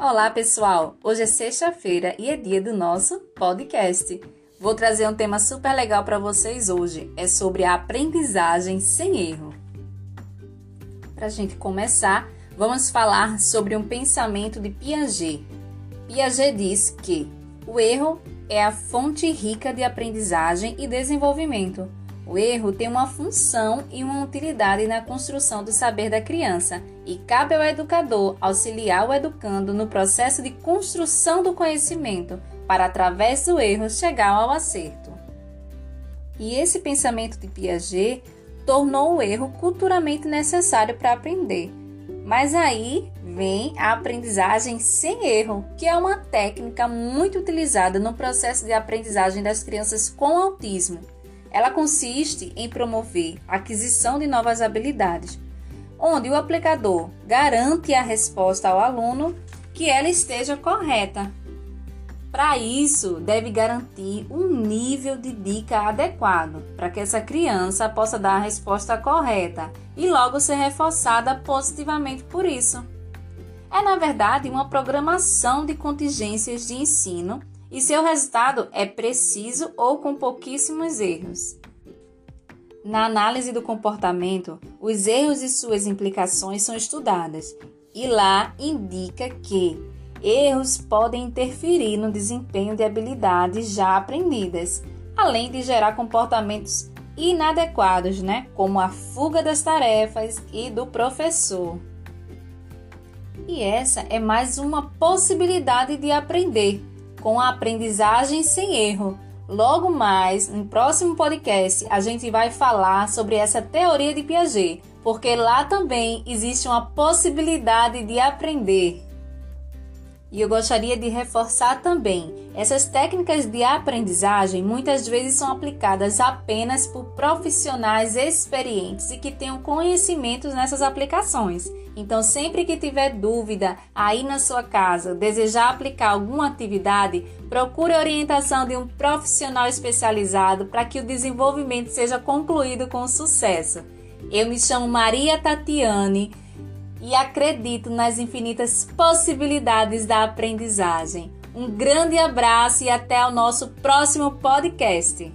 Olá, pessoal! Hoje é sexta-feira e é dia do nosso podcast. Vou trazer um tema super legal para vocês hoje. É sobre a aprendizagem sem erro. Para a gente começar, vamos falar sobre um pensamento de Piaget. Piaget diz que o erro é a fonte rica de aprendizagem e desenvolvimento. O erro tem uma função e uma utilidade na construção do saber da criança e cabe ao educador auxiliar o educando no processo de construção do conhecimento para, através do erro, chegar ao acerto. E esse pensamento de Piaget tornou o erro culturalmente necessário para aprender. Mas aí vem a aprendizagem sem erro, que é uma técnica muito utilizada no processo de aprendizagem das crianças com autismo ela consiste em promover a aquisição de novas habilidades, onde o aplicador garante a resposta ao aluno que ela esteja correta. Para isso, deve garantir um nível de dica adequado para que essa criança possa dar a resposta correta e logo ser reforçada positivamente por isso. É, na verdade, uma programação de contingências de ensino e seu resultado é preciso ou com pouquíssimos erros. Na análise do comportamento, os erros e suas implicações são estudadas, e lá indica que erros podem interferir no desempenho de habilidades já aprendidas, além de gerar comportamentos inadequados, né, como a fuga das tarefas e do professor. E essa é mais uma possibilidade de aprender com a aprendizagem sem erro. Logo mais, no próximo podcast, a gente vai falar sobre essa teoria de Piaget, porque lá também existe uma possibilidade de aprender. E eu gostaria de reforçar também: essas técnicas de aprendizagem muitas vezes são aplicadas apenas por profissionais experientes e que tenham conhecimentos nessas aplicações. Então, sempre que tiver dúvida aí na sua casa, desejar aplicar alguma atividade, procure a orientação de um profissional especializado para que o desenvolvimento seja concluído com sucesso. Eu me chamo Maria Tatiane e acredito nas infinitas possibilidades da aprendizagem. Um grande abraço e até o nosso próximo podcast.